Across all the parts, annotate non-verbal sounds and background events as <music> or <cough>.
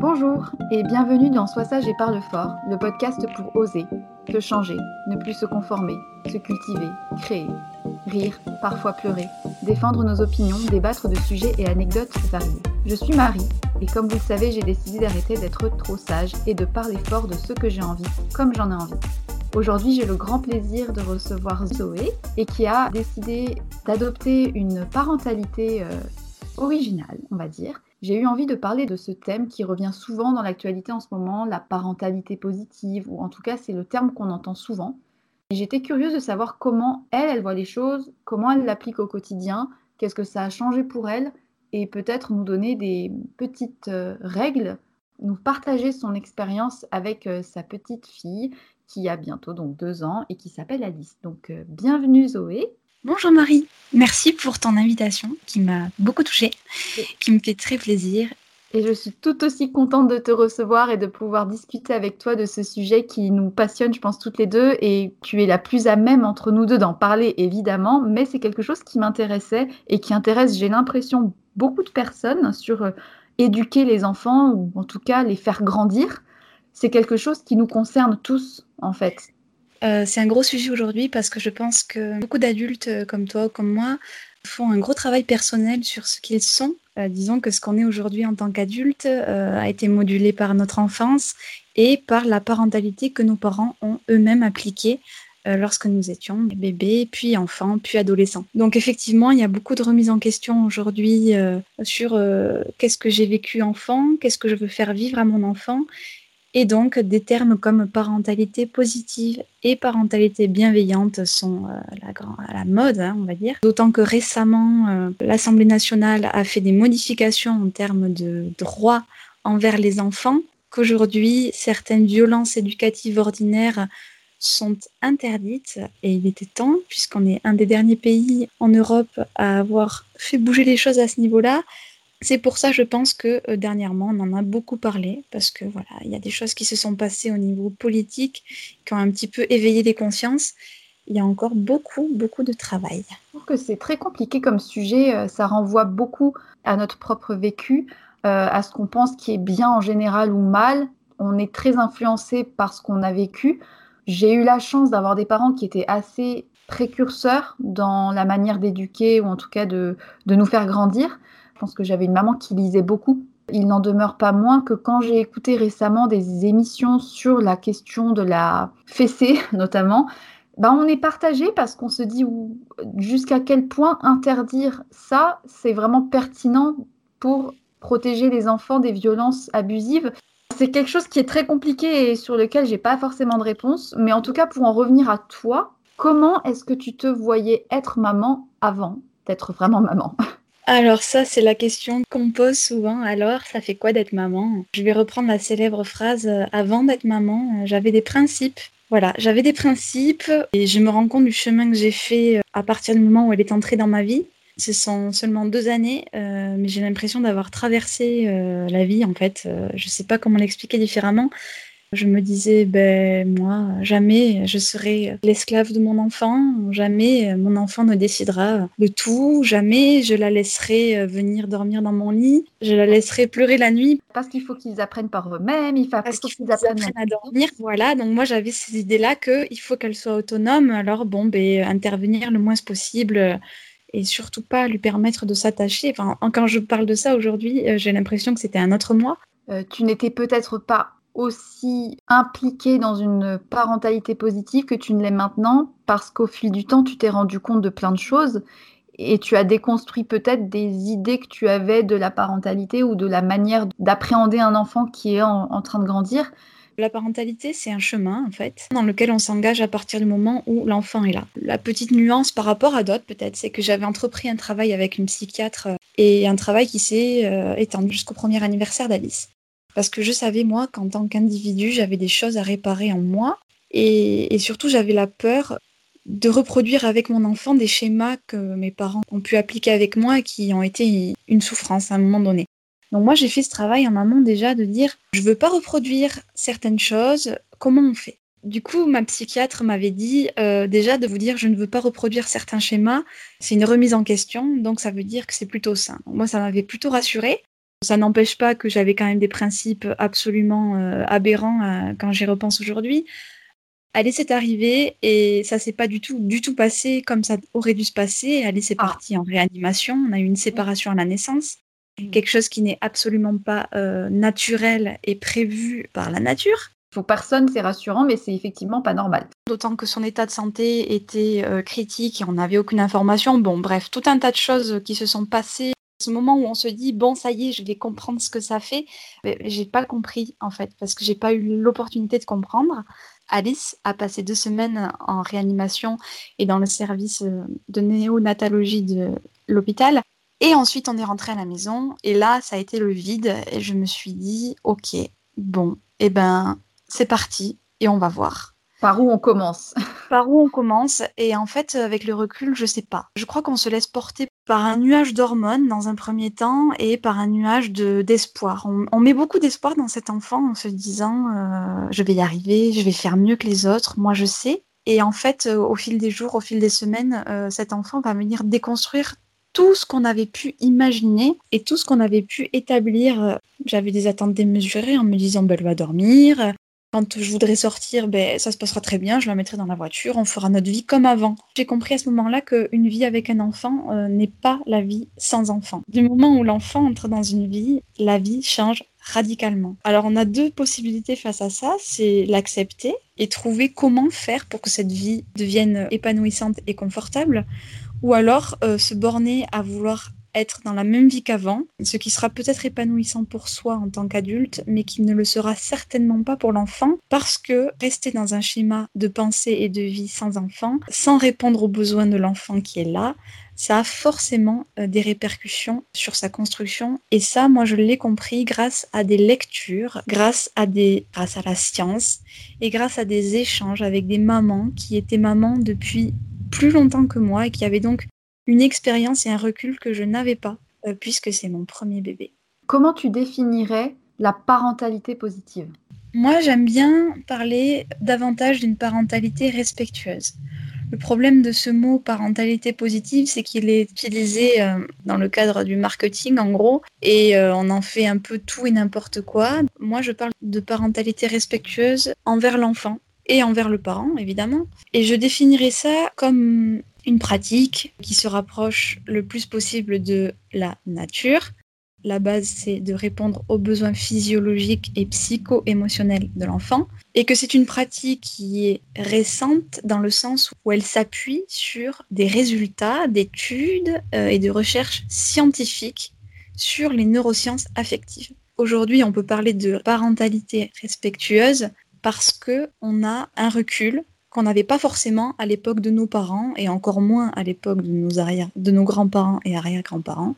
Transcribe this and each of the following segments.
Bonjour et bienvenue dans Sois sage et parle fort, le podcast pour oser, se changer, ne plus se conformer, se cultiver, créer, rire, parfois pleurer, défendre nos opinions, débattre de sujets et anecdotes variés. Je suis Marie et comme vous le savez, j'ai décidé d'arrêter d'être trop sage et de parler fort de ce que j'ai envie, comme j'en ai envie. Aujourd'hui, j'ai le grand plaisir de recevoir Zoé et qui a décidé d'adopter une parentalité euh, originale, on va dire, j'ai eu envie de parler de ce thème qui revient souvent dans l'actualité en ce moment, la parentalité positive, ou en tout cas c'est le terme qu'on entend souvent. J'étais curieuse de savoir comment elle, elle voit les choses, comment elle l'applique au quotidien, qu'est-ce que ça a changé pour elle, et peut-être nous donner des petites euh, règles, nous partager son expérience avec euh, sa petite fille qui a bientôt donc deux ans et qui s'appelle Alice. Donc euh, bienvenue Zoé. Bonjour Marie, merci pour ton invitation qui m'a beaucoup touchée, qui me fait très plaisir. Et je suis tout aussi contente de te recevoir et de pouvoir discuter avec toi de ce sujet qui nous passionne, je pense, toutes les deux. Et tu es la plus à même entre nous deux d'en parler, évidemment, mais c'est quelque chose qui m'intéressait et qui intéresse, j'ai l'impression, beaucoup de personnes sur euh, éduquer les enfants ou en tout cas les faire grandir. C'est quelque chose qui nous concerne tous, en fait. Euh, c'est un gros sujet aujourd'hui parce que je pense que beaucoup d'adultes euh, comme toi, comme moi, font un gros travail personnel sur ce qu'ils sont. Euh, disons que ce qu'on est aujourd'hui en tant qu'adulte a été modulé par notre enfance et par la parentalité que nos parents ont eux-mêmes appliquée lorsque nous étions bébés, puis enfants, puis adolescents. Donc effectivement, il y a beaucoup de remises en question aujourd'hui sur qu'est-ce que j'ai vécu enfant, qu'est-ce que je veux faire vivre à mon enfant et donc, des termes comme parentalité positive et parentalité bienveillante sont euh, à la mode, hein, on va dire. D'autant que récemment, euh, l'Assemblée nationale a fait des modifications en termes de droits envers les enfants, qu'aujourd'hui, certaines violences éducatives ordinaires sont interdites et il était temps, puisqu'on est un des derniers pays en Europe à avoir fait bouger les choses à ce niveau-là. C'est pour ça, je pense que euh, dernièrement, on en a beaucoup parlé, parce que voilà, il y a des choses qui se sont passées au niveau politique, qui ont un petit peu éveillé les consciences. Il y a encore beaucoup, beaucoup de travail. Je trouve que c'est très compliqué comme sujet. Euh, ça renvoie beaucoup à notre propre vécu, euh, à ce qu'on pense qui est bien en général ou mal. On est très influencé par ce qu'on a vécu. J'ai eu la chance d'avoir des parents qui étaient assez précurseurs dans la manière d'éduquer ou en tout cas de, de nous faire grandir. Je pense que j'avais une maman qui lisait beaucoup. Il n'en demeure pas moins que quand j'ai écouté récemment des émissions sur la question de la fessée, <laughs> notamment, ben on est partagé parce qu'on se dit jusqu'à quel point interdire ça, c'est vraiment pertinent pour protéger les enfants des violences abusives. C'est quelque chose qui est très compliqué et sur lequel j'ai pas forcément de réponse. Mais en tout cas, pour en revenir à toi, comment est-ce que tu te voyais être maman avant d'être vraiment maman? <laughs> alors ça, c'est la question qu'on pose souvent. Alors, ça fait quoi d'être maman? Je vais reprendre la célèbre phrase euh, avant d'être maman, euh, j'avais des principes. Voilà, j'avais des principes et je me rends compte du chemin que j'ai fait euh, à partir du moment où elle est entrée dans ma vie. Ce sont seulement deux années, mais j'ai l'impression d'avoir traversé la vie en fait. je ne sais pas comment l'expliquer différemment. Je me disais, ben moi, jamais je serai l'esclave de mon enfant, jamais mon enfant ne décidera de tout, jamais je la laisserai venir dormir dans mon lit, je la laisserai pleurer la nuit. Parce qu'il faut qu'ils apprennent par eux-mêmes, il faut parce qu'ils apprennent, à dormir. Voilà, donc moi j'avais ces idées-là qu'il faut qu'elle soit autonome, alors bon, ben intervenir le moins possible et surtout pas lui permettre de s'attacher. Enfin, quand je parle de ça aujourd'hui, euh, j'ai l'impression que c'était un autre moi. Euh, tu n'étais peut-être pas aussi impliqué dans une parentalité positive que tu ne l'es maintenant parce qu'au fil du temps, tu t'es rendu compte de plein de choses et tu as déconstruit peut-être des idées que tu avais de la parentalité ou de la manière d'appréhender un enfant qui est en, train de grandir. La parentalité, c'est un chemin, en fait, dans lequel on s'engage à partir du moment où l'enfant est là. La petite nuance par rapport à d'autres, peut-être, c'est que j'avais entrepris un travail avec une psychiatre et un travail qui s'est euh, étendu jusqu'au premier anniversaire d'Alice. Parce que je savais, moi, qu'en tant qu'individu, j'avais des choses à réparer en moi. Et, surtout, j'avais la peur de reproduire avec mon enfant des schémas que mes parents ont pu appliquer avec moi et qui ont été une souffrance à un moment donné. Donc moi, j'ai fait ce travail en amont déjà de dire, je veux pas reproduire certaines choses, comment on fait? Du coup, ma psychiatre m'avait dit euh, déjà de vous dire je ne veux pas reproduire certains schémas, c'est une remise en question, donc ça veut dire que c'est plutôt sain. moi, ça m'avait plutôt rassurée. Ça n'empêche pas que j'avais quand même des principes absolument euh, aberrants euh, quand j'y repense aujourd'hui. Alice est arrivée et ça s'est pas du tout, du tout passé comme ça aurait dû se passer. Alice est ah. partie en réanimation. On a eu une séparation à la naissance. Mmh. Quelque chose qui n'est absolument pas euh, naturel et prévu par la nature. Pour personne, c'est rassurant, mais c'est effectivement pas normal. D'autant que son état de santé était critique et on n'avait aucune information. Bon, bref, tout un tas de choses qui se sont passées ce moment où on se dit bon ça y est je vais comprendre ce que ça fait j'ai pas compris en fait parce que j'ai pas eu l'opportunité de comprendre. Alice a passé deux semaines en réanimation et dans le service euh, de néonatologie de l'hôpital. Et ensuite on est rentré à la maison et là ça a été le vide et je me suis dit ok bon et eh ben c'est parti et on va voir. Par où on commence? Par où on commence Et en fait, avec le recul, je sais pas. Je crois qu'on se laisse porter par un nuage d'hormones dans un premier temps et par un nuage d'espoir. on, met beaucoup d'espoir dans cet enfant en se disant euh, je vais y arriver, je vais faire mieux que les autres, moi je sais. Et en fait, euh, au fil des jours, au fil des semaines, euh, cet enfant va venir déconstruire tout ce qu'on avait pu imaginer et tout ce qu'on avait pu établir. J'avais des attentes démesurées en me disant bah, elle va dormir, Quand je voudrais sortir, ben, ça se passera très bien, je la mettrai dans la voiture, on fera notre vie comme avant. J'ai compris à ce moment-là qu'une vie avec un enfant euh, n'est pas la vie sans enfant. Du moment où l'enfant entre dans une vie, la vie change radicalement. Alors on a deux possibilités face à ça, c'est l'accepter et trouver comment faire pour que cette vie devienne épanouissante et confortable, ou alors euh, se borner à vouloir être dans la même vie qu'avant, ce qui sera peut-être épanouissant pour soi en tant qu'adulte, mais qui ne le sera certainement pas pour l'enfant, parce que rester dans un schéma de pensée et de vie sans enfant, sans répondre aux besoins de l'enfant qui est là, ça a forcément euh, des répercussions sur sa construction. Et ça, moi, je l'ai compris grâce à des lectures, grâce à des, grâce à la science et grâce à des échanges avec des mamans qui étaient mamans depuis plus longtemps que moi et qui avaient donc une expérience et un recul que je n'avais pas, euh, puisque c'est mon premier bébé. Comment tu définirais la parentalité positive? Moi, j'aime bien parler davantage d'une parentalité respectueuse. Le problème de ce mot parentalité positive, c'est qu'il est utilisé euh, dans le cadre du marketing, en gros, et euh, on en fait un peu tout et n'importe quoi. Moi, je parle de parentalité respectueuse envers l'enfant et envers le parent, évidemment. Et je définirais ça comme une pratique qui se rapproche le plus possible de la nature. La base, c'est de répondre aux besoins physiologiques et psycho-émotionnels de l'enfant, et que c'est une pratique qui est récente dans le sens où elle s'appuie sur des résultats d'études euh, et de recherches scientifiques sur les neurosciences affectives. Aujourd'hui, on peut parler de parentalité respectueuse parce que on a un recul qu'on n'avait pas forcément à l'époque de nos parents et encore moins à l'époque de nos arrière, de nos grands-parents et arrière-grands-parents.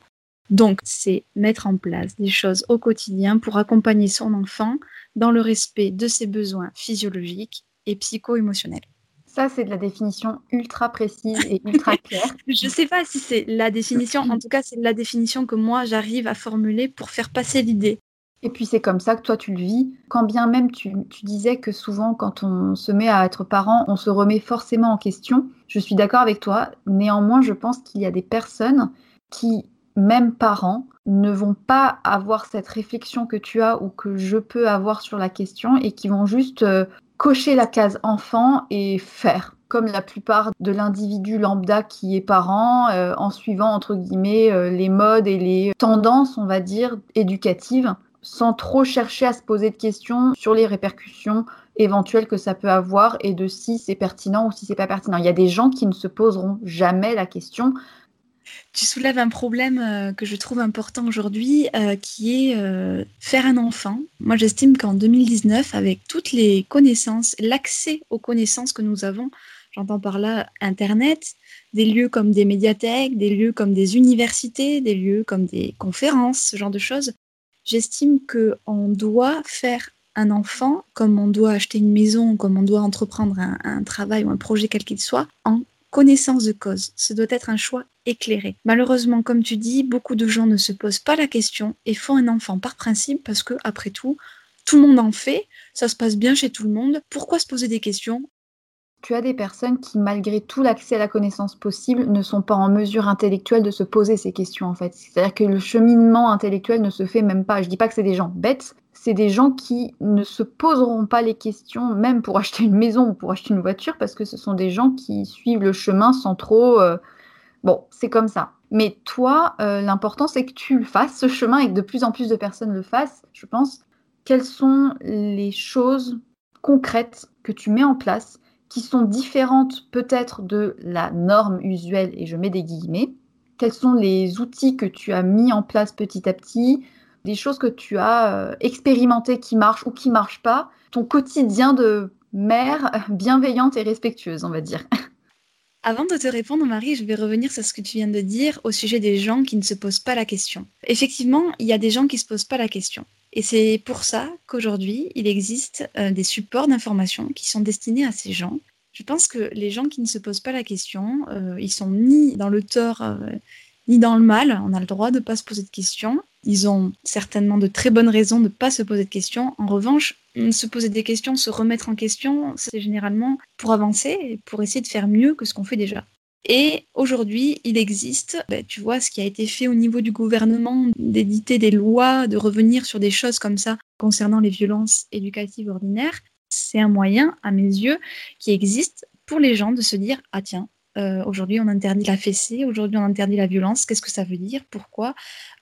Donc, c'est mettre en place des choses au quotidien pour accompagner son enfant dans le respect de ses besoins physiologiques et psycho-émotionnels. Ça, c'est de la définition ultra précise et ultra <laughs> claire. Je ne sais pas si c'est la définition, en tout cas, c'est la définition que moi, j'arrive à formuler pour faire passer l'idée. Et puis c'est comme ça que toi tu le vis. Quand bien même tu, disais que souvent quand on se met à être parent, on se remet forcément en question. Je suis d'accord avec toi. Néanmoins, je pense qu'il y a des personnes qui, même parents, ne vont pas avoir cette réflexion que tu as ou que je peux avoir sur la question et qui vont juste euh, cocher la case enfant et faire comme la plupart de l'individu lambda qui est parent, euh, en suivant entre guillemets euh, les modes et les tendances, on va dire, éducatives sans trop chercher à se poser de questions sur les répercussions éventuelles que ça peut avoir et de si c'est pertinent ou si c'est pas pertinent. Il y a des gens qui ne se poseront jamais la question. Tu soulèves un problème euh, que je trouve important aujourd'hui, euh, qui est euh, faire un enfant. Moi, j'estime qu'en 2019, avec toutes les connaissances, l'accès aux connaissances que nous avons, j'entends par là Internet, des lieux comme des médiathèques, des lieux comme des universités, des lieux comme des conférences, ce genre de choses, J'estime qu'on doit faire un enfant, comme on doit acheter une maison, comme on doit entreprendre un, travail ou un projet quel qu'il soit, en connaissance de cause. Ce doit être un choix éclairé. Malheureusement, comme tu dis, beaucoup de gens ne se posent pas la question et font un enfant par principe parce que, après tout, tout le monde en fait, ça se passe bien chez tout le monde. Pourquoi se poser des questions tu as des personnes qui, malgré tout l'accès à la connaissance possible, ne sont pas en mesure intellectuelle de se poser ces questions, en fait. C'est-à-dire que le cheminement intellectuel ne se fait même pas. Je dis pas que c'est des gens bêtes, c'est des gens qui ne se poseront pas les questions, même pour acheter une maison ou pour acheter une voiture, parce que ce sont des gens qui suivent le chemin sans trop. Euh, bon, c'est comme ça. Mais toi, euh, l'important, c'est que tu le fasses, ce chemin, et que de plus en plus de personnes le fassent, je pense. Quelles sont les choses concrètes que tu mets en place qui sont différentes peut-être de la norme usuelle, et je mets des guillemets. Quels sont les outils que tu as mis en place petit à petit, des choses que tu as euh, expérimentées qui marchent ou qui marchent pas, ton quotidien de mère <laughs> bienveillante et respectueuse, on va dire? <laughs> Avant de te répondre, Marie, je vais revenir sur ce que tu viens de dire au sujet des gens qui ne se posent pas la question. Effectivement, il y a des gens qui ne se posent pas la question. Et c'est pour ça qu'aujourd'hui, il existe euh, des supports d'information qui sont destinés à ces gens. Je pense que les gens qui ne se posent pas la question, euh, ils sont ni dans le tort euh, ni dans le mal. On a le droit de ne pas se poser de questions. Ils ont certainement de très bonnes raisons de ne pas se poser de questions. En revanche, se poser des questions, se remettre en question, c'est généralement pour avancer et pour essayer de faire mieux que ce qu'on fait déjà. Et aujourd'hui, il existe, ben, tu vois, ce qui a été fait au niveau du gouvernement, d'éditer des lois, de revenir sur des choses comme ça concernant les violences éducatives ordinaires. c'est un moyen, à mes yeux, qui existe pour les gens de se dire Ah, tiens, euh, aujourd'hui on interdit la fessée, aujourd'hui on interdit la violence, qu'est-ce que ça veut dire? Pourquoi?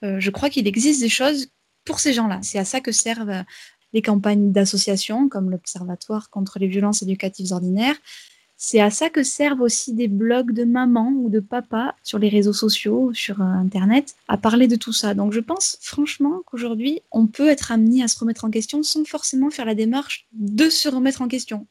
Euh, Je crois qu'il existe des choses pour ces gens-là. C'est à ça que servent les campagnes d'associations comme l'Observatoire contre les violences éducatives ordinaires. C'est à ça que servent aussi des blogs de maman ou de papa sur les réseaux sociaux, sur euh, Internet, à parler de tout ça. Donc je pense franchement qu'aujourd'hui, on peut être amené à se remettre en question sans forcément faire la démarche de se remettre en question.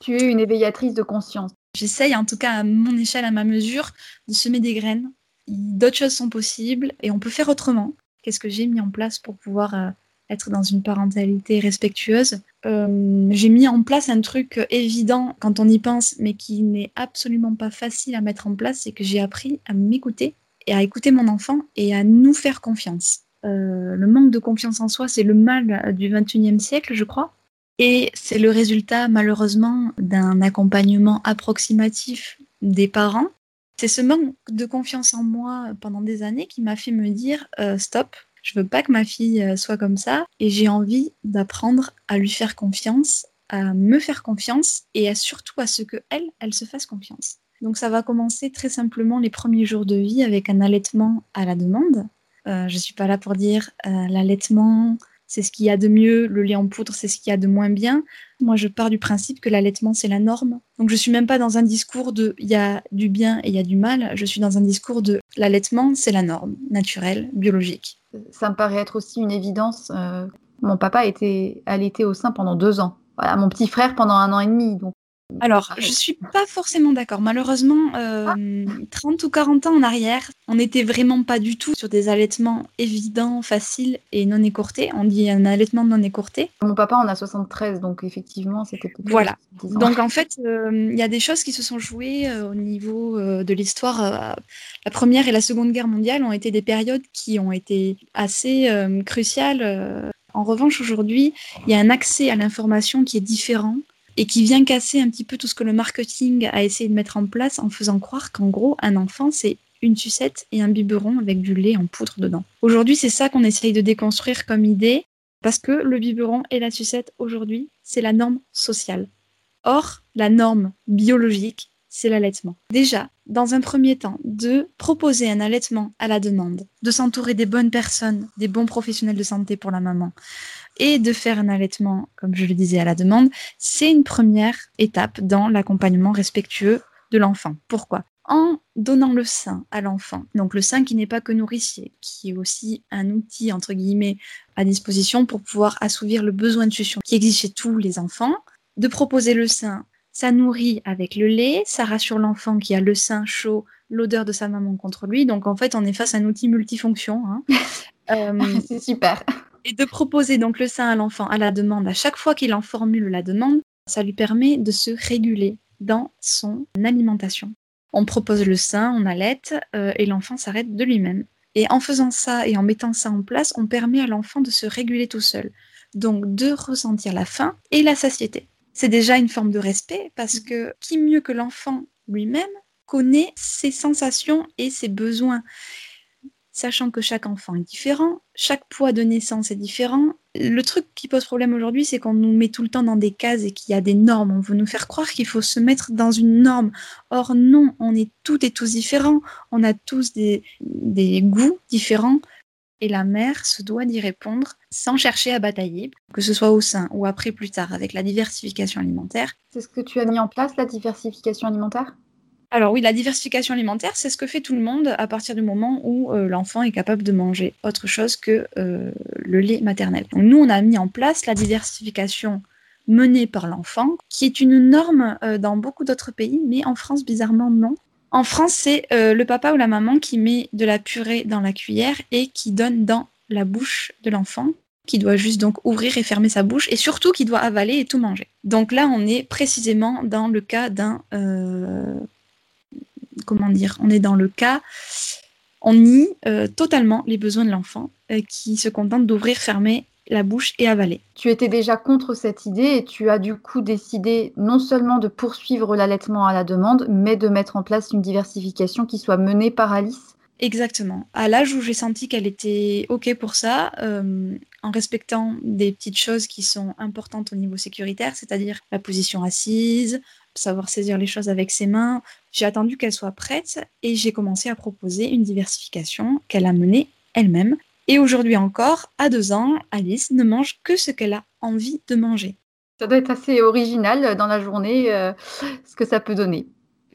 Tu es une éveillatrice de conscience. J'essaye, en tout cas à mon échelle, à ma mesure, de semer des graines. D'autres choses sont possibles et on peut faire autrement. Qu'est-ce que j'ai mis en place pour pouvoir euh, être dans une parentalité respectueuse. Euh, j'ai mis en place un truc évident quand on y pense, mais qui n'est absolument pas facile à mettre en place, c'est que j'ai appris à m'écouter et à écouter mon enfant et à nous faire confiance. Euh, le manque de confiance en soi, c'est le mal du 21e siècle, je crois. Et c'est le résultat, malheureusement, d'un accompagnement approximatif des parents. C'est ce manque de confiance en moi pendant des années qui m'a fait me dire euh, stop, je veux pas que ma fille euh, soit comme ça et j'ai envie d'apprendre à lui faire confiance, à me faire confiance et surtout à ce que elle, elle se fasse confiance. Donc ça va commencer très simplement les premiers jours de vie avec un allaitement à la demande. Euh, je suis pas là pour dire euh, l'allaitement, c'est ce qu'il y a de mieux, le lait en poudre, c'est ce qu'il y a de moins bien. Moi, je pars du principe que l'allaitement, c'est la norme. Donc, je suis même pas dans un discours de il y a du bien et il y a du mal. Je suis dans un discours de l'allaitement, c'est la norme, naturelle, biologique. Ça me paraît être aussi une évidence. Euh, mon papa a été allaité au sein pendant deux ans. Voilà, mon petit frère pendant un an et demi. Alors, je suis pas forcément d'accord. Malheureusement, 30 euh, ou 40 ans en arrière, on n'était vraiment pas du tout sur des allaitements évidents, faciles et non écourtés. On dit un allaitement non écourté. Mon papa en a 73, donc effectivement, c'était Voilà. Donc en fait, euh, il y a des choses qui se sont jouées euh, au niveau de l'histoire. la Première et la Seconde Guerre mondiale ont été des périodes qui ont été assez cruciales. En revanche, aujourd'hui, il y a un accès à l'information qui est différent et qui vient casser un petit peu tout ce que le marketing a essayé de mettre en place en faisant croire qu'en gros, un enfant, c'est une sucette et un biberon avec du lait en poudre dedans. Aujourd'hui, c'est ça qu'on essaye de déconstruire comme idée, parce que le biberon et la sucette, aujourd'hui, c'est la norme sociale. Or, la norme biologique, c'est l'allaitement. Déjà, dans un premier temps, de proposer un allaitement à la demande, de s'entourer des bonnes personnes, des bons professionnels de santé pour la maman, et de faire un allaitement, comme je le disais, à la demande, c'est une première étape dans l'accompagnement respectueux de l'enfant. Pourquoi? En donnant le sein à l'enfant, donc le sein qui n'est pas que nourricier, qui est aussi un outil entre guillemets à disposition pour pouvoir assouvir le besoin de succion qui existe chez tous les enfants, de proposer le sein ça nourrit avec le lait, ça rassure l'enfant qui a le sein chaud, l'odeur de sa maman contre lui. Donc en fait, on est face à un outil multifonction. Hein. <laughs> Euh, c'est super. Et de proposer donc le sein à l'enfant à la demande, à chaque fois qu'il en formule la demande, ça lui permet de se réguler dans son alimentation. On propose le sein, on allait, euh, et l'enfant s'arrête de lui-même. Et en faisant ça et en mettant ça en place, on permet à l'enfant de se réguler tout seul. Donc de ressentir la faim et la satiété c'est déjà une forme de respect parce mm. que qui mieux que l'enfant lui-même connaît ses sensations et ses besoins. Sachant que chaque enfant est différent, chaque poids de naissance est différent. Le truc qui pose problème aujourd'hui, c'est qu'on nous met tout le temps dans des cases et qu'il y a des normes. On veut nous faire croire qu'il faut se mettre dans une norme. Or non, on est toutes et tous différents. On a tous des, des goûts différents et la mère se doit d'y répondre sans chercher à batailler, que ce soit au sein ou après plus tard avec la diversification alimentaire. C'est ce que tu as mis en place, la diversification alimentaire? Alors oui, la diversification alimentaire, c'est ce que fait tout le monde à partir du moment où euh, l'enfant est capable de manger autre chose que euh, le lait maternel. nous, on a mis en place la diversification menée par l'enfant, qui est une norme euh, dans beaucoup d'autres pays, mais en France, bizarrement, non. En France, c'est euh, le papa ou la maman qui met de la purée dans la cuillère et qui donne dans la bouche de l'enfant, qui doit juste donc ouvrir et fermer sa bouche, et surtout qui doit avaler et tout manger. Donc là, on est précisément dans le cas d'un... Euh, comment dire On est dans le cas... On nie euh, totalement les besoins de l'enfant qui se contente d'ouvrir, fermer la bouche et avaler. Tu étais déjà contre cette idée et tu as du coup décidé non seulement de poursuivre l'allaitement à la demande, mais de mettre en place une diversification qui soit menée par Alice. Exactement. À l'âge où j'ai senti qu'elle était OK pour ça, euh, en respectant des petites choses qui sont importantes au niveau sécuritaire, c'est-à-dire la position assise, savoir saisir les choses avec ses mains. J'ai attendu qu'elle soit prête et j'ai commencé à proposer une diversification qu'elle a menée elle-même. Et aujourd'hui encore, à deux ans, Alice ne mange que ce qu'elle a envie de manger. Ça doit être assez original dans la journée, euh, ce que ça peut donner.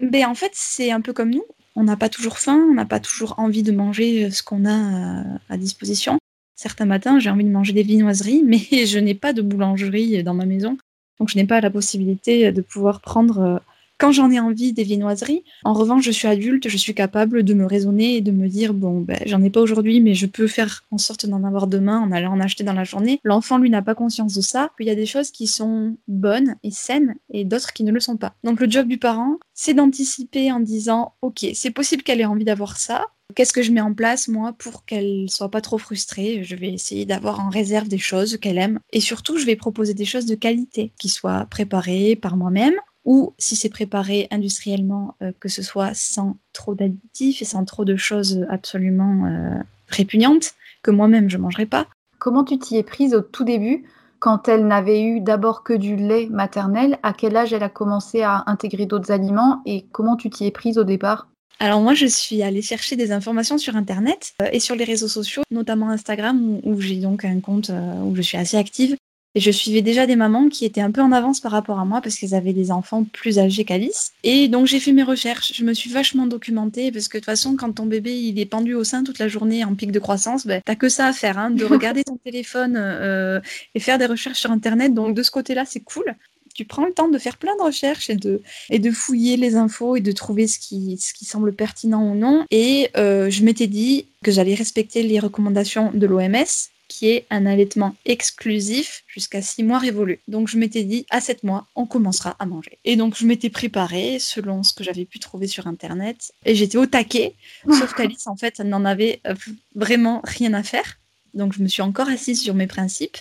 Ben, en fait, c'est un peu comme nous. On n'a pas toujours faim, on n'a pas toujours envie de manger ce qu'on a à disposition. Certains matins, j'ai envie de manger des viennoiseries, mais <laughs> je n'ai pas de boulangerie dans ma maison. Donc, je n'ai pas la possibilité de pouvoir prendre euh, quand j'en ai envie des viennoiseries. En revanche, je suis adulte, je suis capable de me raisonner et de me dire bon, ben, j'en ai pas aujourd'hui, mais je peux faire en sorte d'en avoir demain en allant en acheter dans la journée. L'enfant, lui, n'a pas conscience de ça. Il y a des choses qui sont bonnes et saines et d'autres qui ne le sont pas. Donc, le job du parent, c'est d'anticiper en disant ok, c'est possible qu'elle ait envie d'avoir ça. Qu'est-ce que je mets en place, moi, pour qu'elle soit pas trop frustrée? Je vais essayer d'avoir en réserve des choses qu'elle aime. Et surtout, je vais proposer des choses de qualité, qui soient préparées par moi-même, ou si c'est préparé industriellement, euh, que ce soit sans trop d'additifs et sans trop de choses absolument euh, répugnantes, que moi-même je ne mangerai pas. Comment tu t'y es prise au tout début quand elle n'avait eu d'abord que du lait maternel? À quel âge elle a commencé à intégrer d'autres aliments et comment tu t'y es prise au départ? Alors moi, je suis allée chercher des informations sur Internet euh, et sur les réseaux sociaux, notamment Instagram, où, j'ai donc un compte euh, où je suis assez active. Et je suivais déjà des mamans qui étaient un peu en avance par rapport à moi parce qu'elles avaient des enfants plus âgés qu'Alice. Et donc j'ai fait mes recherches, je me suis vachement documentée parce que de toute façon quand ton bébé il est pendu au sein toute la journée en pic de croissance, ben, t'as que ça à faire, hein, de <laughs> regarder ton téléphone euh, et faire des recherches sur Internet. Donc de ce côté-là c'est cool tu prends le temps de faire plein de recherches et de, et de fouiller les infos et de trouver ce qui, ce qui semble pertinent ou non. Et euh, je m'étais dit que j'allais respecter les recommandations de l'OMS qui est un allaitement exclusif jusqu'à 6 mois révolus. Donc je m'étais dit, à 7 mois, on commencera à manger. Et donc je m'étais préparée selon ce que j'avais pu trouver sur Internet. Et j'étais au taquet, sauf <laughs> qu'Alice, en fait, n'en avait euh, vraiment rien à faire. Donc je me suis encore assise sur mes principes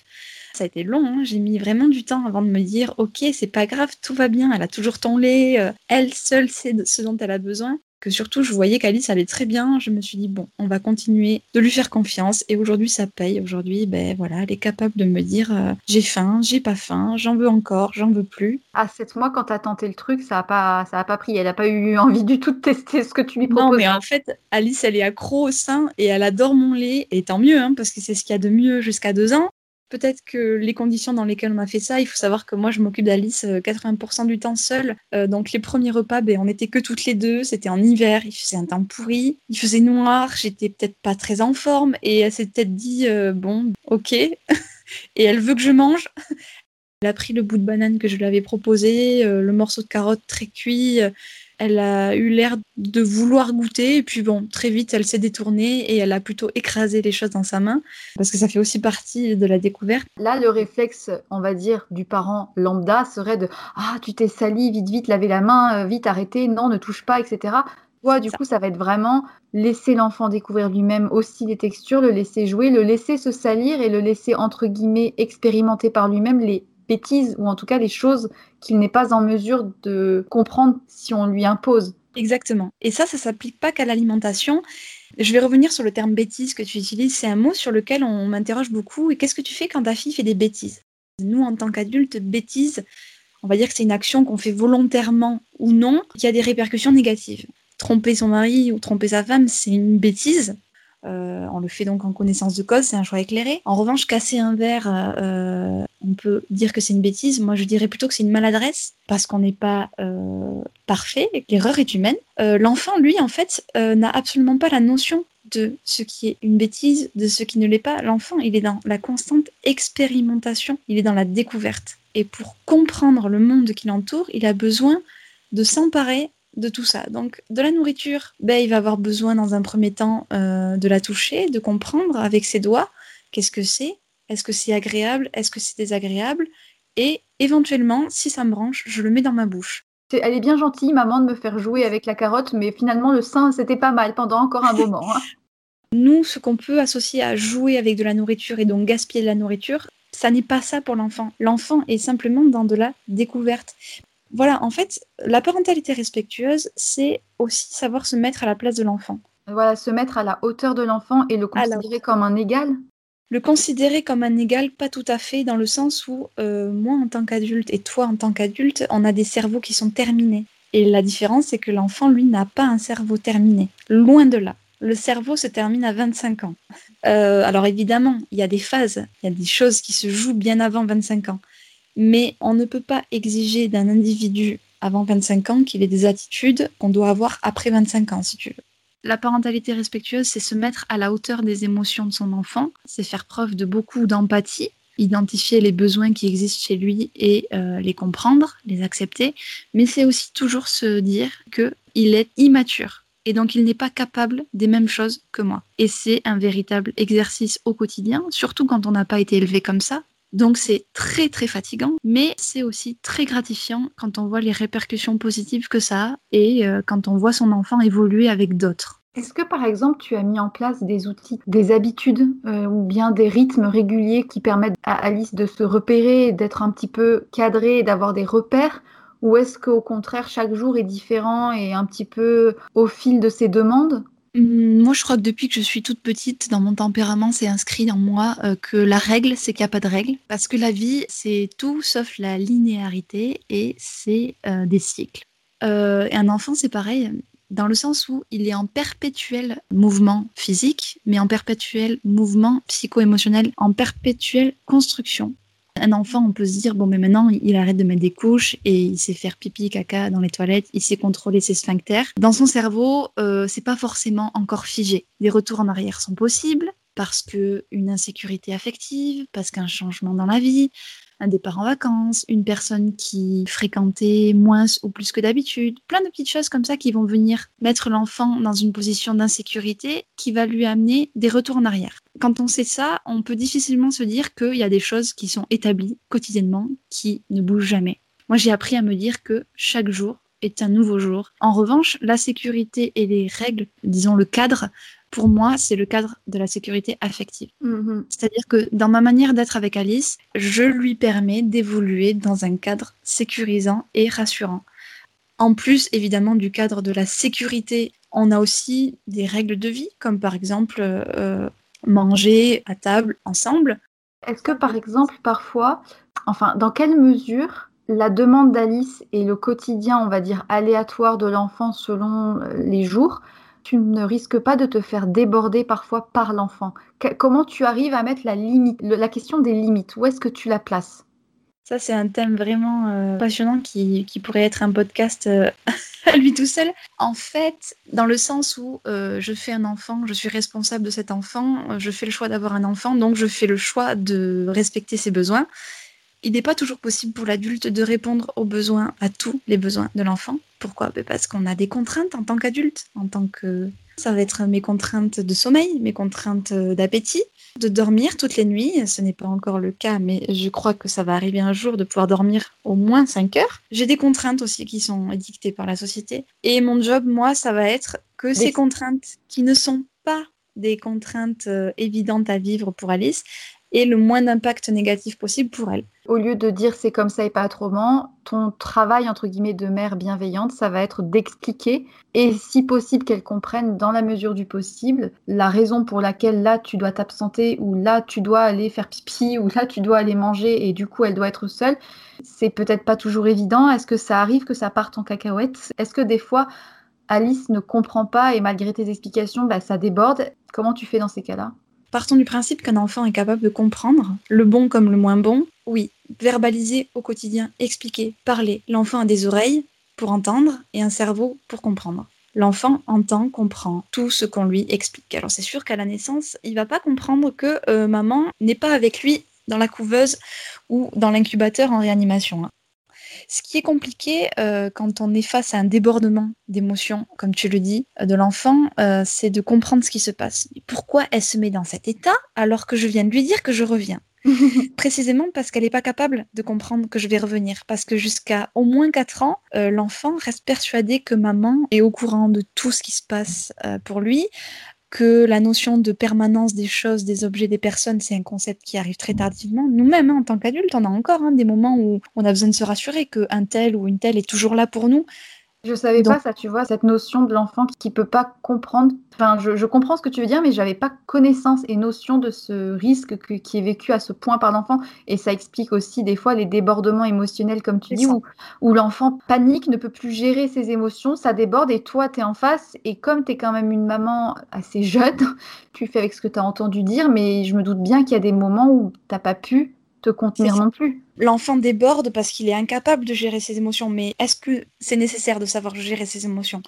ça a été long. Hein. J'ai mis vraiment du temps avant de me dire, ok, c'est pas grave, tout va bien. Elle a toujours ton lait. Euh, elle seule sait ce dont elle a besoin. Que surtout, je voyais qu'Alice allait très bien. Je me suis dit, bon, on va continuer de lui faire confiance. Et aujourd'hui, ça paye. Aujourd'hui, ben voilà, elle est capable de me dire, euh, j'ai faim, j'ai pas faim, j'en veux encore, j'en veux plus. À 7 mois, quand tu as tenté le truc, ça a pas, ça a pas pris. Elle n'a pas eu <laughs> envie du tout de tester ce que tu lui proposes. Non, mais en fait, Alice, elle est accro au sein et elle adore mon lait. Et tant mieux, hein, parce que c'est ce qu'il y a de mieux jusqu'à deux ans. Peut-être que les conditions dans lesquelles on a fait ça, il faut savoir que moi je m'occupe d'Alice 80% euh, du temps seule. Euh, donc les premiers repas, ben, on n'était que toutes les deux. C'était en hiver, il faisait un temps pourri, il faisait noir, j'étais peut-être pas très en forme et elle s'est peut-être dit euh, bon, ok. <laughs> et elle veut que je mange. Elle a pris le bout de banane que je lui avais proposé, le morceau de carotte très cuit elle a eu l'air de vouloir goûter, et puis bon, très vite, elle s'est détournée et elle a plutôt écrasé les choses dans sa main, parce que ça fait aussi partie de la découverte. Là, le réflexe, on va dire, du parent lambda serait de Ah, tu t'es sali, vite, vite, laver la main, euh, vite, arrêter, non, ne touche pas, etc. Ouais, du coup, ça va être vraiment laisser l'enfant découvrir lui-même aussi les textures, le laisser jouer, le laisser se salir et le laisser, entre guillemets, expérimenter par lui-même les bêtises ou en tout cas les choses qu'il n'est pas en mesure de comprendre si on lui impose. Exactement. Et ça, ça s'applique pas qu'à l'alimentation. Je vais revenir sur le terme bêtise que tu utilises. C'est un mot sur lequel on m'interroge beaucoup. Et qu'est-ce que tu fais quand ta fille fait des bêtises? Nous, en tant qu'adultes, bêtises, on va dire que c'est une action qu'on fait volontairement ou non, qui a des répercussions négatives. Tromper son mari ou tromper sa femme, c'est une bêtise. Euh, on le fait donc en connaissance de cause, c'est un choix éclairé. En revanche, casser un verre, euh, on peut dire que c'est une bêtise. Moi, je dirais plutôt que c'est une maladresse parce qu'on n'est pas euh, parfait, l'erreur est humaine. L'enfant, lui, en fait, n'a absolument pas la notion de ce qui est une bêtise, de ce qui ne l'est pas. L'enfant, il est dans la constante expérimentation, il est dans la découverte. Et pour comprendre le monde qui l'entoure, il a besoin de s'emparer de tout ça. Donc, de la nourriture, ben, il va avoir besoin dans un premier temps euh, de la toucher, de comprendre avec ses doigts qu'est-ce que c'est, est-ce que c'est agréable, est-ce que c'est désagréable, et éventuellement, si ça me branche, je le mets dans ma bouche. Elle est bien gentille, maman, de me faire jouer avec la carotte, mais finalement, le sein, c'était pas mal pendant encore un moment. Hein. <laughs> Nous, ce qu'on peut associer à jouer avec de la nourriture et donc gaspiller de la nourriture, ça n'est pas ça pour l'enfant. L'enfant est simplement dans de la découverte voilà, en fait, la parentalité respectueuse, c'est aussi savoir se mettre à la place de l'enfant. Voilà, se mettre à la hauteur de l'enfant et le considérer comme un égal. Le considérer comme un égal, pas tout à fait, dans le sens où euh, moi en tant qu'adulte et toi en tant qu'adulte, on a des cerveaux qui sont terminés. Et la différence, c'est que l'enfant, lui, n'a pas un cerveau terminé. Loin de là. Le cerveau se termine à 25 ans. Euh, alors évidemment, il y a des phases, il y a des choses qui se jouent bien avant 25 ans. Mais on ne peut pas exiger d'un individu avant 25 ans qu'il ait des attitudes qu'on doit avoir après 25 ans, si tu veux. La parentalité respectueuse, c'est se mettre à la hauteur des émotions de son enfant, c'est faire preuve de beaucoup d'empathie, identifier les besoins qui existent chez lui et euh, les comprendre, les accepter, mais c'est aussi toujours se dire qu'il est immature et donc il n'est pas capable des mêmes choses que moi. Et c'est un véritable exercice au quotidien, surtout quand on n'a pas été élevé comme ça. Donc c'est très très fatigant, mais c'est aussi très gratifiant quand on voit les répercussions positives que ça a et euh, quand on voit son enfant évoluer avec d'autres. Est-ce que par exemple tu as mis en place des outils, des habitudes euh, ou bien des rythmes réguliers qui permettent à Alice de se repérer, d'être un petit peu cadrée, d'avoir des repères? Ou est-ce qu'au contraire chaque jour est différent et un petit peu au fil de ses demandes? Moi, je crois que depuis que je suis toute petite, dans mon tempérament, c'est inscrit dans moi euh, que la règle, c'est qu'il n'y a pas de règle. Parce que la vie, c'est tout sauf la linéarité et c'est euh, des cycles. Euh, un enfant, c'est pareil, dans le sens où il est en perpétuel mouvement physique, mais en perpétuel mouvement psycho-émotionnel, en perpétuelle construction. Un enfant, on peut se dire, bon, mais maintenant, il arrête de mettre des couches et il sait faire pipi, caca dans les toilettes, il sait contrôler ses sphincters. Dans son cerveau, euh, c'est pas forcément encore figé. Des retours en arrière sont possibles parce que une insécurité affective, parce qu'un changement dans la vie, un départ en vacances, une personne qui fréquentait moins ou plus que d'habitude, plein de petites choses comme ça qui vont venir mettre l'enfant dans une position d'insécurité qui va lui amener des retours en arrière. Quand on sait ça, on peut difficilement se dire qu'il y a des choses qui sont établies quotidiennement, qui ne bougent jamais. Moi, j'ai appris à me dire que chaque jour est un nouveau jour. En revanche, la sécurité et les règles, disons le cadre, pour moi, c'est le cadre de la sécurité affective. Mm-hmm. C'est-à-dire que dans ma manière d'être avec Alice, je lui permets d'évoluer dans un cadre sécurisant et rassurant. En plus, évidemment, du cadre de la sécurité, on a aussi des règles de vie, comme par exemple euh, manger à table ensemble. Est-ce que, par exemple, parfois, enfin, dans quelle mesure la demande d'Alice et le quotidien, on va dire, aléatoire de l'enfant selon euh, les jours, tu ne risques pas de te faire déborder parfois par l'enfant Comment tu arrives à mettre la limite, la question des limites? Où est-ce que tu la places? Ça, c'est un thème vraiment euh, passionnant qui, pourrait être un podcast euh, <laughs> à lui tout seul. En fait, dans le sens où euh, je fais un enfant, je suis responsable de cet enfant, je fais le choix d'avoir un enfant, donc je fais le choix de respecter ses besoins. Il n'est pas toujours possible pour l'adulte de répondre aux besoins, à tous les besoins de l'enfant. Pourquoi? Ben, Parce qu'on a des contraintes en tant qu'adulte, en tant que... Ça va être mes contraintes de sommeil, mes contraintes d'appétit, de dormir toutes les nuits. Ce n'est pas encore le cas, mais je crois que ça va arriver un jour de pouvoir dormir au moins 5 heures. J'ai des contraintes aussi qui sont dictées par la société. Et mon job, moi, ça va être que ces contraintes qui ne sont pas des contraintes euh, évidentes à vivre pour Alice, et le moins d'impact négatif possible pour elle. Au lieu de dire c'est comme ça et pas autrement, ton travail entre guillemets de mère bienveillante, ça va être d'expliquer et si possible qu'elle comprenne dans la mesure du possible la raison pour laquelle là tu dois t'absenter ou là tu dois aller faire pipi ou là tu dois aller manger et du coup elle doit être seule. C'est peut-être pas toujours évident. Est-ce que ça arrive que ça parte en cacahuète? Est-ce que des fois Alice ne comprend pas et malgré tes explications, bah, ça déborde? Comment tu fais dans ces cas-là? Partons du principe qu'un enfant est capable de comprendre, le bon comme le moins bon. Oui, verbaliser au quotidien, expliquer, parler. L'enfant a des oreilles pour entendre et un cerveau pour comprendre. L'enfant entend, comprend tout ce qu'on lui explique. Alors c'est sûr qu'à la naissance, il va pas comprendre que euh, maman n'est pas avec lui dans la couveuse ou dans l'incubateur en réanimation. Ce qui est compliqué euh, quand on est face à un débordement d'émotions, comme tu le dis, de l'enfant, euh, c'est de comprendre ce qui se passe. Pourquoi elle se met dans cet état alors que je viens de lui dire que je reviens? <laughs> Précisément parce qu'elle n'est pas capable de comprendre que je vais revenir. Parce que jusqu'à au moins 4 ans, euh, l'enfant reste persuadé que maman est au courant de tout ce qui se passe pour lui, que la notion de permanence des choses, des objets, des personnes, c'est un concept qui arrive très tardivement. Nous-mêmes, hein, en tant qu'adultes, on a encore hein, des moments où on a besoin de se rassurer qu'un tel ou une telle est toujours là pour nous. Je savais pas ça, tu vois, cette notion de l'enfant qui peut pas comprendre. Enfin, je, comprends ce que tu veux dire, mais j'avais pas connaissance et notion de ce risque qui est vécu à ce point par l'enfant. Et ça explique aussi des fois les débordements émotionnels, comme tu dis, où, où l'enfant panique, ne peut plus gérer ses émotions, ça déborde et toi, tu es en face. Et comme tu es quand même une maman assez jeune, <laughs> tu fais avec ce que tu as entendu dire, mais je me doute bien qu'il y a des moments où tu pas pu te contenir non plus. L'enfant déborde parce qu'il est incapable de gérer ses émotions, mais est-ce que c'est nécessaire de savoir gérer ses émotions?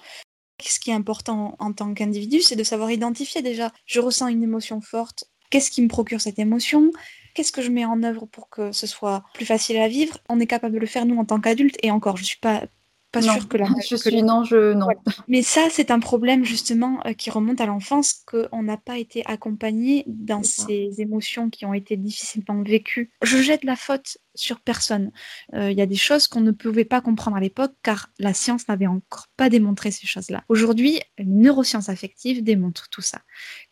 Ce qui est important en tant qu'individu, c'est de savoir identifier déjà, je ressens une émotion forte, qu'est-ce qui me procure cette émotion? Qu'est-ce que je mets en œuvre pour que ce soit plus facile à vivre? On est capable de le faire nous en tant qu'adultes. Et encore, je suis pas pas sûr que la. Je suis non, je non. Mais ça, c'est un problème justement euh, qui remonte à l'enfance, qu'on n'a pas été accompagné dans ces émotions qui ont été difficilement vécues. Je jette la faute sur personne. Euh, il y a des choses qu'on ne pouvait pas comprendre à l'époque car la science n'avait encore pas démontré ces choses-là. Aujourd'hui, une neuroscience affective démontre tout ça.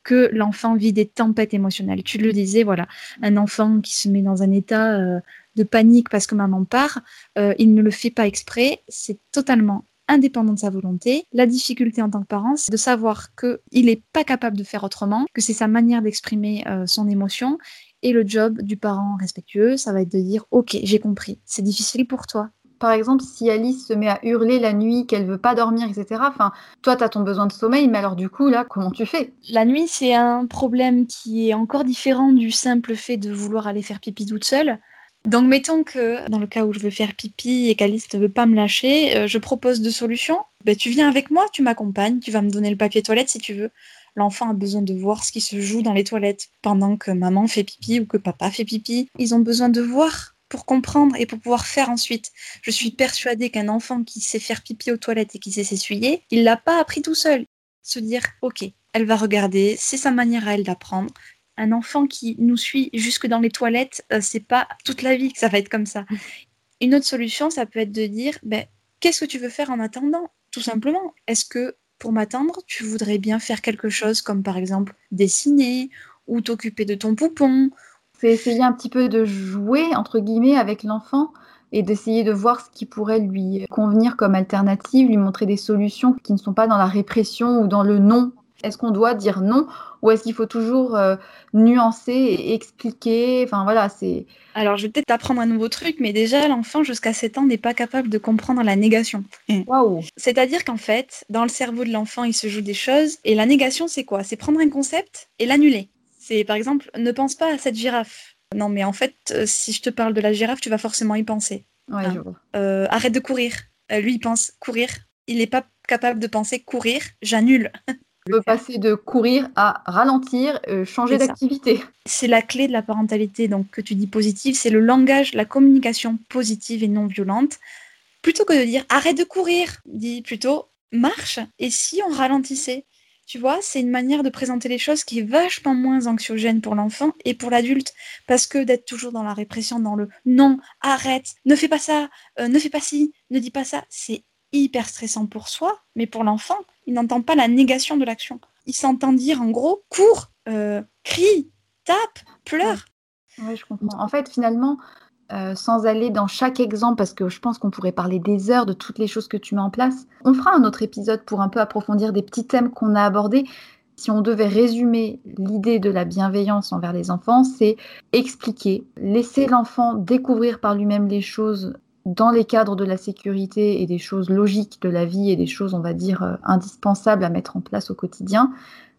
Que l'enfant vit des tempêtes émotionnelles. Tu le disais, voilà, un enfant qui se met dans un état euh, de panique parce que maman part, euh, il ne le fait pas exprès, c'est totalement indépendant de sa volonté. La difficulté en tant que parent, c'est de savoir qu'il n'est pas capable de faire autrement, que c'est sa manière d'exprimer euh, son émotion. Et le job du parent respectueux, ça va être de dire, ok, j'ai compris, c'est difficile pour toi, par exemple, si Alice se met à hurler la nuit, qu'elle veut pas dormir, etc. Enfin, toi, tu as ton besoin de sommeil, mais alors du coup, là, comment tu fais? La nuit, c'est un problème qui est encore différent du simple fait de vouloir aller faire pipi toute seule. Donc mettons que dans le cas où je veux faire pipi et qu'Alice ne veut pas me lâcher, euh, je propose deux solutions. Ben, tu viens avec moi, tu m'accompagnes, tu vas me donner le papier toilette si tu veux. L'enfant a besoin de voir ce qui se joue dans les toilettes pendant que maman fait pipi ou que papa fait pipi. Ils ont besoin de voir pour comprendre et pour pouvoir faire ensuite. Je suis persuadée qu'un enfant qui sait faire pipi aux toilettes et qui sait s'essuyer, il l'a pas appris tout seul. Se dire, ok, elle va regarder, c'est sa manière à elle d'apprendre, un enfant qui nous suit jusque dans les toilettes, euh, c'est pas toute la vie que ça va être comme ça. <laughs> Une autre solution, ça peut être de dire, ben, qu'est-ce que tu veux faire en attendant? Tout simplement. Est-ce que pour m'attendre, tu voudrais bien faire quelque chose comme par exemple dessiner ou t'occuper de ton poupon? C'est essayer un petit peu de jouer, entre guillemets, avec l'enfant et d'essayer de voir ce qui pourrait lui convenir comme alternative, lui montrer des solutions qui ne sont pas dans la répression ou dans le non est-ce qu'on doit dire non ou est-ce qu'il faut toujours euh, nuancer et expliquer? Enfin voilà, c'est. Alors je vais peut-être apprendre un nouveau truc, mais déjà l'enfant jusqu'à 7 ans n'est pas capable de comprendre la négation. Mm. Waouh C'est-à-dire qu'en fait, dans le cerveau de l'enfant, il se joue des choses et la négation, c'est quoi? C'est prendre un concept et l'annuler. C'est par exemple, ne pense pas à cette girafe. Non, mais en fait, euh, si je te parle de la girafe, tu vas forcément y penser. Ouais, je vois. Euh, arrête de courir. lui, il pense courir. Il n'est pas capable de penser courir. J'annule. <laughs> peut passer de courir à ralentir, euh, changer d'activité. C'est la clé de la parentalité donc que tu dis positive, c'est le langage, la communication positive et non violente. Plutôt que de dire arrête de courir, dis plutôt marche. Et si on ralentissait? Tu vois, c'est une manière de présenter les choses qui est vachement moins anxiogène pour l'enfant et pour l'adulte. Parce que d'être toujours dans la répression, dans le non, arrête, ne fais pas ça, euh, ne fais pas ci, ne dis pas ça, c'est hyper stressant pour soi, mais pour l'enfant, il n'entend pas la négation de l'action. Il s'entend dire en gros, cours, euh, crie, tape, pleure. Oui, je comprends. En fait, finalement, euh, sans aller dans chaque exemple, parce que je pense qu'on pourrait parler des heures de toutes les choses que tu mets en place, on fera un autre épisode pour un peu approfondir des petits thèmes qu'on a abordés. Si on devait résumer l'idée de la bienveillance envers les enfants, c'est expliquer, laisser l'enfant découvrir par lui-même les choses dans les cadres de la sécurité et des choses logiques de la vie et des choses, on va dire, euh, indispensables à mettre en place au quotidien.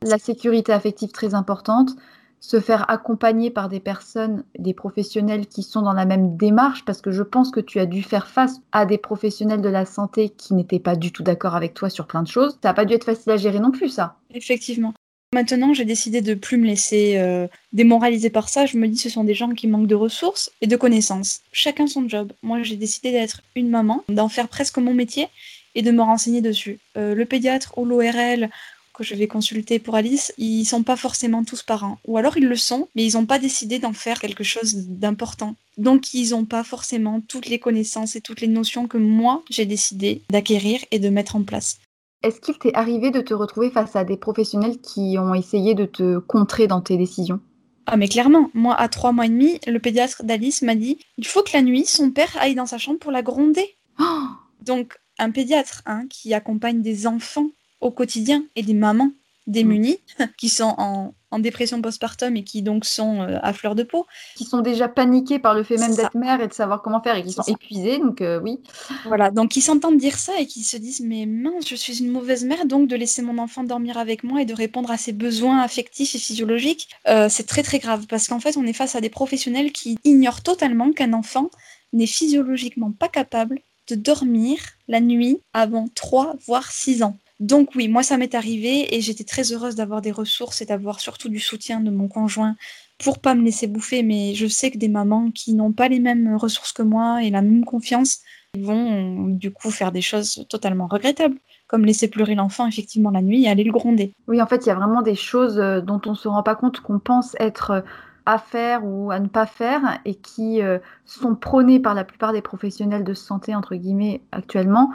La sécurité affective très importante, se faire accompagner par des personnes, des professionnels qui sont dans la même démarche, parce que je pense que tu as dû faire face à des professionnels de la santé qui n'étaient pas du tout d'accord avec toi sur plein de choses. Ça n'a pas dû être facile à gérer non plus, ça. Effectivement. Maintenant, j'ai décidé de plus me laisser euh, démoraliser par ça. Je me dis ce sont des gens qui manquent de ressources et de connaissances. Chacun son job. Moi, j'ai décidé d'être une maman, d'en faire presque mon métier et de me renseigner dessus. Euh, le pédiatre ou l'ORL que je vais consulter pour Alice, ils sont pas forcément tous parents. Ou alors ils le sont, mais ils n'ont pas décidé d'en faire quelque chose d'important. Donc ils n'ont pas forcément toutes les connaissances et toutes les notions que moi j'ai décidé d'acquérir et de mettre en place. Est-ce qu'il t'est arrivé de te retrouver face à des professionnels qui ont essayé de te contrer dans tes décisions? Ah mais clairement, moi à trois mois et demi, le pédiatre d'Alice m'a dit il faut que la nuit, son père aille dans sa chambre pour la gronder. Oh <gasps> Donc un pédiatre hein, qui accompagne des enfants au quotidien et des mamans démunis <laughs> qui sont en, dépression postpartum et qui donc sont euh, à fleur de peau. Qui sont déjà paniqués par le fait même d'être mère et de savoir comment faire et qui sont épuisés, donc euh, oui. Voilà, donc ils s'entendent dire ça et qui se disent mais mince, je suis une mauvaise mère, donc de laisser mon enfant dormir avec moi et de répondre à ses besoins affectifs et physiologiques, euh, c'est très très grave parce qu'en fait on est face à des professionnels qui ignorent totalement qu'un enfant n'est physiologiquement pas capable de dormir la nuit avant 3 voire 6 ans. Donc oui, moi ça m'est arrivé et j'étais très heureuse d'avoir des ressources et d'avoir surtout du soutien de mon conjoint pour pas me laisser bouffer. Mais je sais que des mamans qui n'ont pas les mêmes ressources que moi et la même confiance vont du coup faire des choses totalement regrettables, comme laisser pleurer l'enfant effectivement la nuit et aller le gronder. Oui, en fait, il y a vraiment des choses euh, dont on se rend pas compte qu'on pense être euh, à faire ou à ne pas faire et qui euh, sont prônées par la plupart des professionnels de santé entre guillemets actuellement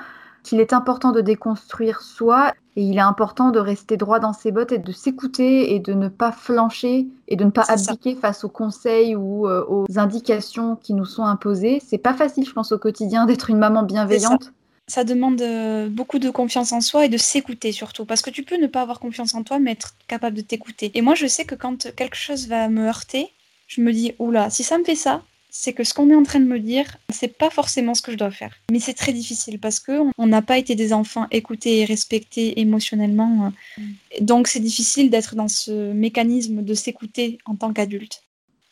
qu'il est important de déconstruire soi et il est important de rester droit dans ses bottes et de s'écouter et de ne pas flancher et de ne pas abdiquer face aux conseils ou euh, aux indications qui nous sont imposées. C'est pas facile, je pense, au quotidien d'être une maman bienveillante. Ça. demande euh, beaucoup de confiance en soi et de s'écouter surtout. Parce que tu peux ne pas avoir confiance en toi, mais être capable de t'écouter. Et moi, je sais que quand quelque chose va me heurter, je me dis, oula, si ça me fait ça, c'est que ce qu'on est en train de me dire, c'est pas forcément ce que je dois faire. Mais c'est très difficile parce que on n'a pas été des enfants écoutés et respectés émotionnellement. Mm. Donc c'est difficile d'être dans ce mécanisme de s'écouter en tant qu'adulte.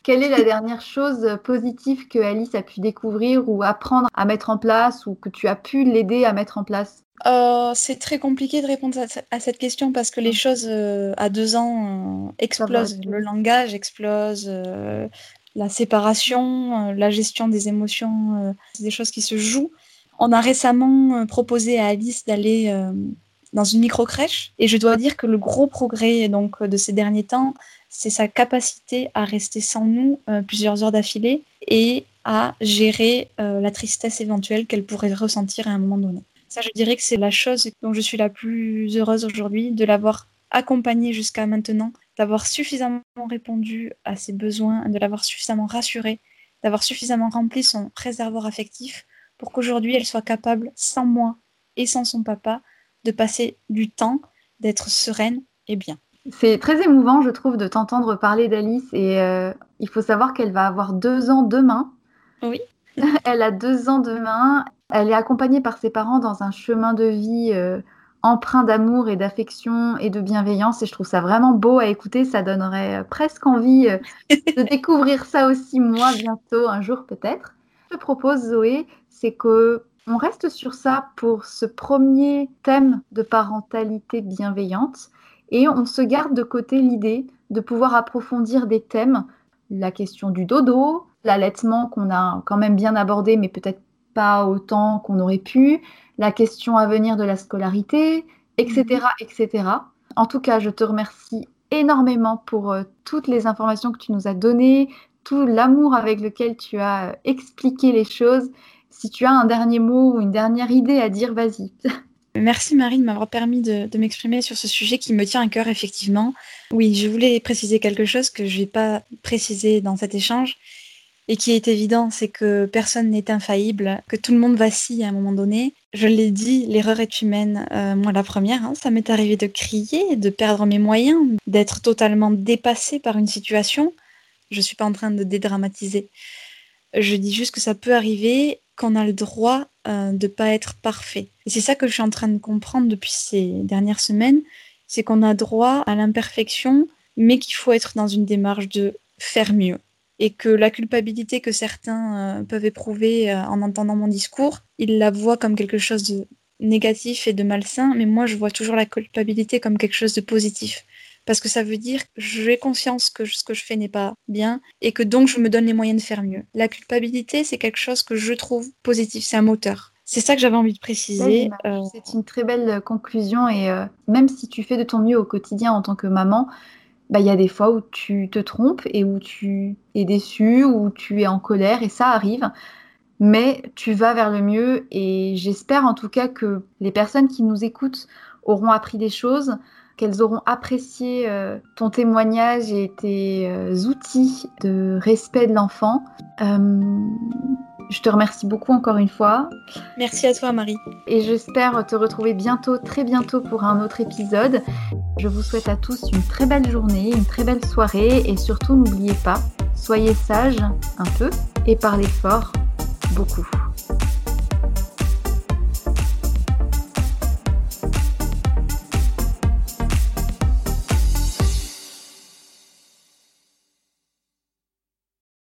Quelle est la dernière chose positive que Alice a pu découvrir ou apprendre à mettre en place ou que tu as pu l'aider à mettre en place? Euh, c'est très compliqué de répondre à, cette question parce que les mm. choses euh, à deux ans euh, explosent. Le langage explose, la séparation, euh, la gestion des émotions, euh, c'est des choses qui se jouent. On a récemment euh, proposé à Alice d'aller dans une micro-crèche et je dois dire que le gros progrès donc, de ces derniers temps, c'est sa capacité à rester sans nous plusieurs heures d'affilée et à gérer la tristesse éventuelle qu'elle pourrait ressentir à un moment donné. Ça, je dirais que c'est la chose dont je suis la plus heureuse aujourd'hui, de l'avoir accompagnée jusqu'à maintenant d'avoir suffisamment répondu à ses besoins, de l'avoir suffisamment rassuré, d'avoir suffisamment rempli son réservoir affectif pour qu'aujourd'hui elle soit capable, sans moi et sans son papa, de passer du temps, d'être sereine et bien. C'est très émouvant, je trouve, de t'entendre parler d'Alice et euh, il faut savoir qu'elle va avoir deux ans demain. Oui. <laughs> elle a deux ans demain. Elle est accompagnée par ses parents dans un chemin de vie euh, empreint d'amour et d'affection et de bienveillance. Et je trouve ça vraiment beau à écouter. Ça donnerait euh, presque envie euh, de <laughs> découvrir ça aussi moi bientôt, un jour peut-être. Je propose, Zoé, c'est que on reste sur ça pour ce premier thème de parentalité bienveillante et on se garde de côté l'idée de pouvoir approfondir des thèmes, la question du dodo, l'allaitement qu'on a quand même bien abordé mais peut-être pas autant qu'on aurait pu, la question à venir de la scolarité, etc., mhm. etc. En tout cas, je te remercie énormément pour euh, toutes les informations que tu nous as données, tout l'amour avec lequel tu as euh, expliqué les choses. Si tu as un dernier mot ou une dernière idée à dire, vas-y. <laughs> Merci Marie de m'avoir permis de, de m'exprimer sur ce sujet qui me tient à cœur, effectivement. Oui, je voulais préciser quelque chose que je n'ai pas précisé dans cet échange et qui est évident, c'est que personne n'est infaillible, que tout le monde vacille à un moment donné. Je l'ai dit, l'erreur est humaine. Euh, moi, la première, hein, ça m'est arrivé de crier, de perdre mes moyens, d'être totalement dépassée par une situation. Je ne suis pas en train de dédramatiser. Je dis juste que ça peut arriver, qu'on a le droit euh, de ne pas être parfait. Et c'est ça que je suis en train de comprendre depuis ces dernières semaines, c'est qu'on a droit à l'imperfection, mais qu'il faut être dans une démarche de faire mieux et que la culpabilité que certains euh, peuvent éprouver euh, en entendant mon discours, ils la voient comme quelque chose de négatif et de malsain, mais moi je vois toujours la culpabilité comme quelque chose de positif. Parce que ça veut dire que j'ai conscience que ce que je fais n'est pas bien et que donc je me donne les moyens de faire mieux. La culpabilité, c'est quelque chose que je trouve positif, c'est un moteur. C'est ça que j'avais envie de préciser. Euh, c'est une très belle conclusion et même si tu fais de ton mieux au quotidien en tant que maman, bah, il y a des fois où tu te trompes et où tu es déçu, où tu es en colère, et ça arrive. Mais tu vas vers le mieux et j'espère en tout cas que les personnes qui nous écoutent auront appris des choses, qu'elles auront apprécié euh, ton témoignage et tes euh, outils de respect de l'enfant. Euh, Je te remercie beaucoup encore une fois. Merci à toi Marie. Et j'espère te retrouver bientôt, très bientôt pour un autre épisode. Je vous souhaite à tous une très belle journée, une très belle soirée et surtout n'oubliez pas, soyez sages un peu et parlez fort beaucoup.